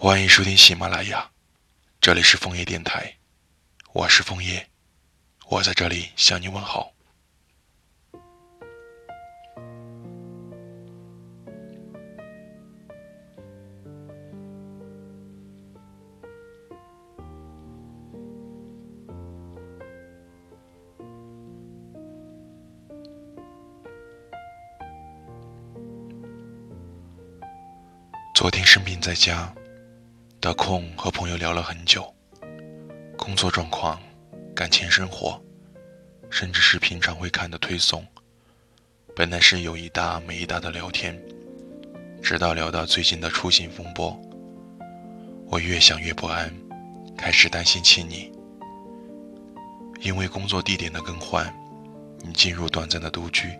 欢迎收听喜马拉雅，这里是枫叶电台，我是枫叶，我在这里向你问好。昨天生病在家。得空和朋友聊了很久，工作状况、感情生活，甚至是平常会看的推送。本来是有一搭没一搭的聊天，直到聊到最近的出行风波，我越想越不安，开始担心起你。因为工作地点的更换，你进入短暂的独居，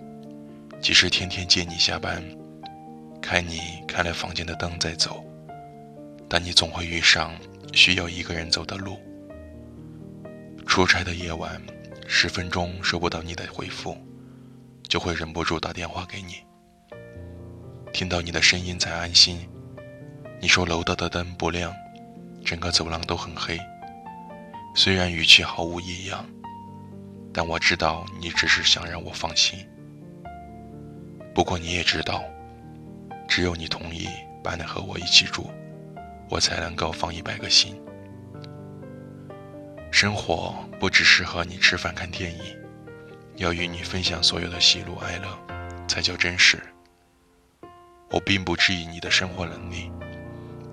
即使天天接你下班，看你开了房间的灯再走。但你总会遇上需要一个人走的路。出差的夜晚，十分钟收不到你的回复，就会忍不住打电话给你。听到你的声音才安心。你说楼道的灯不亮，整个走廊都很黑。虽然语气毫无异样，但我知道你只是想让我放心。不过你也知道，只有你同意搬来和我一起住。我才能够放一百个心。生活不只适合你吃饭看电影，要与你分享所有的喜怒哀乐，才叫真实。我并不质疑你的生活能力，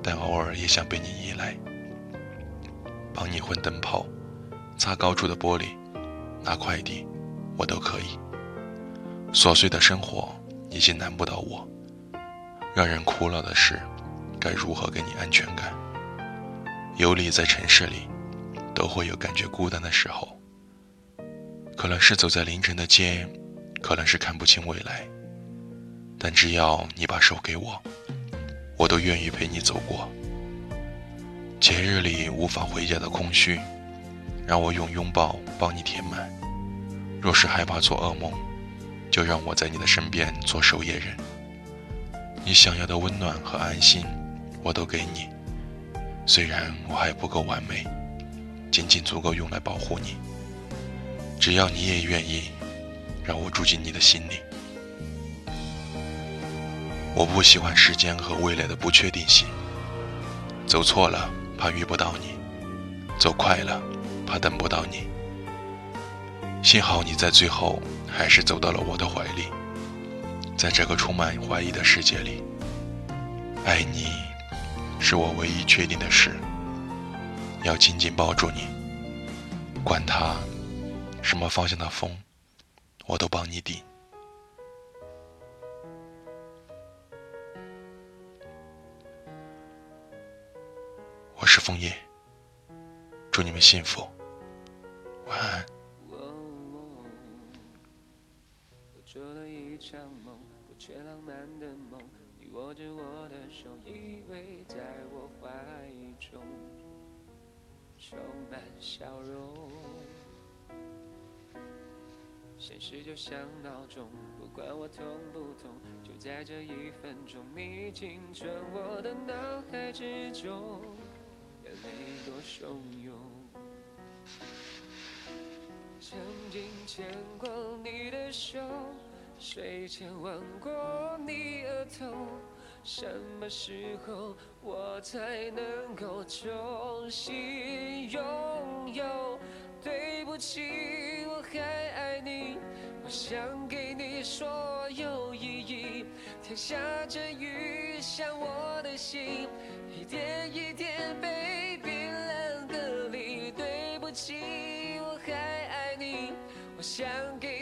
但偶尔也想被你依赖，帮你换灯泡、擦高处的玻璃、拿快递，我都可以。琐碎的生活已经难不倒我，让人苦恼的是。该如何给你安全感？游离在城市里，都会有感觉孤单的时候。可能是走在凌晨的街，可能是看不清未来。但只要你把手给我，我都愿意陪你走过。节日里无法回家的空虚，让我用拥抱帮你填满。若是害怕做噩梦，就让我在你的身边做守夜人。你想要的温暖和安心。我都给你，虽然我还不够完美，仅仅足够用来保护你。只要你也愿意，让我住进你的心里。我不喜欢时间和未来的不确定性。走错了，怕遇不到你；走快了，怕等不到你。幸好你在最后还是走到了我的怀里。在这个充满怀疑的世界里，爱你。是我唯一确定的事，要紧紧抱住你，管它什么方向的风，我都帮你顶。我是枫叶，祝你们幸福，晚安。这一场梦，不缺浪漫的梦握着我的手，依偎在我怀中，充满笑容。现实就像闹钟，不管我痛不痛，就在这一分钟，你进入我的脑海之中，眼泪多汹涌。曾经牵过你的手。睡前吻过你额头，什么时候我才能够重新拥有？对不起，我还爱你，我想给你所有意义。天下着雨，像我的心，一点一点被冰冷隔离。对不起，我还爱你，我想给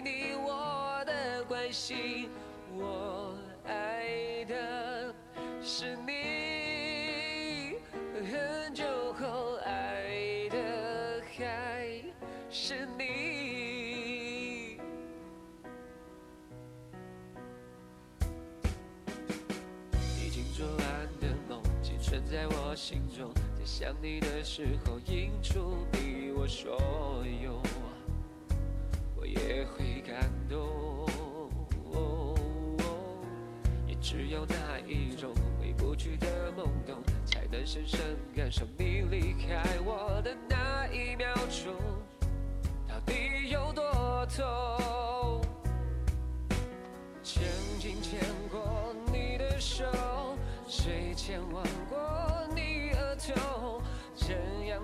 在我心中，在想你的时候，映出你我所有，我也会感动。也只有那一种回不去的懵懂，才能深深感受你离开我的那一秒钟，到底有多痛。曾经牵过你的手，谁牵挽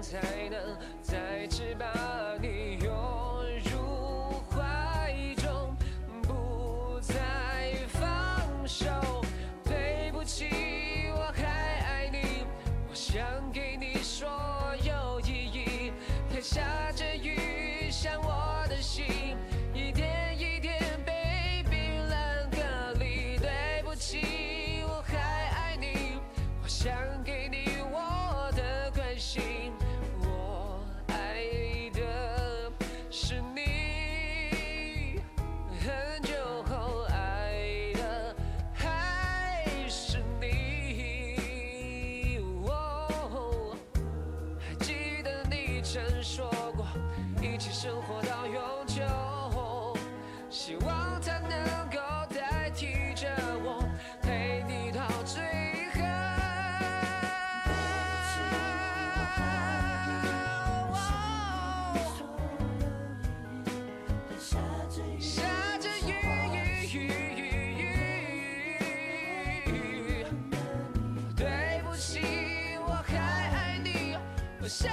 才能再次把你拥入怀中，不再放手？对不起，我还爱你，我想给你所有意义。天下着雨，像我的心，曾说过，一起生活到永久，希望它能够代替着我，陪你到最后。下着雨，对不起，我还爱你，我想